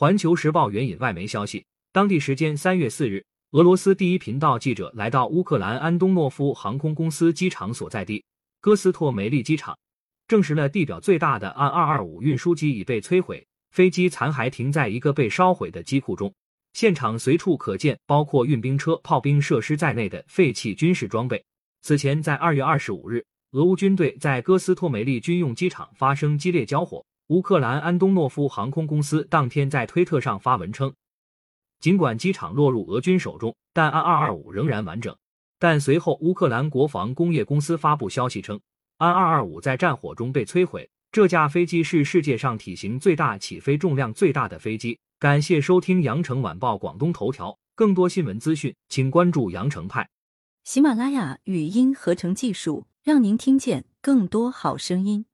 环球时报援引外媒消息，当地时间三月四日，俄罗斯第一频道记者来到乌克兰安东诺夫航空公司机场所在地哥斯托梅利机场，证实了地表最大的安二二五运输机已被摧毁，飞机残骸停在一个被烧毁的机库中，现场随处可见包括运兵车、炮兵设施在内的废弃军事装备。此前，在二月二十五日，俄乌军队在哥斯托梅利军用机场发生激烈交火。乌克兰安东诺夫航空公司当天在推特上发文称，尽管机场落入俄军手中，但安二二五仍然完整。但随后，乌克兰国防工业公司发布消息称，安二二五在战火中被摧毁。这架飞机是世界上体型最大、起飞重量最大的飞机。感谢收听羊城晚报广东头条，更多新闻资讯，请关注羊城派。喜马拉雅语音合成技术，让您听见更多好声音。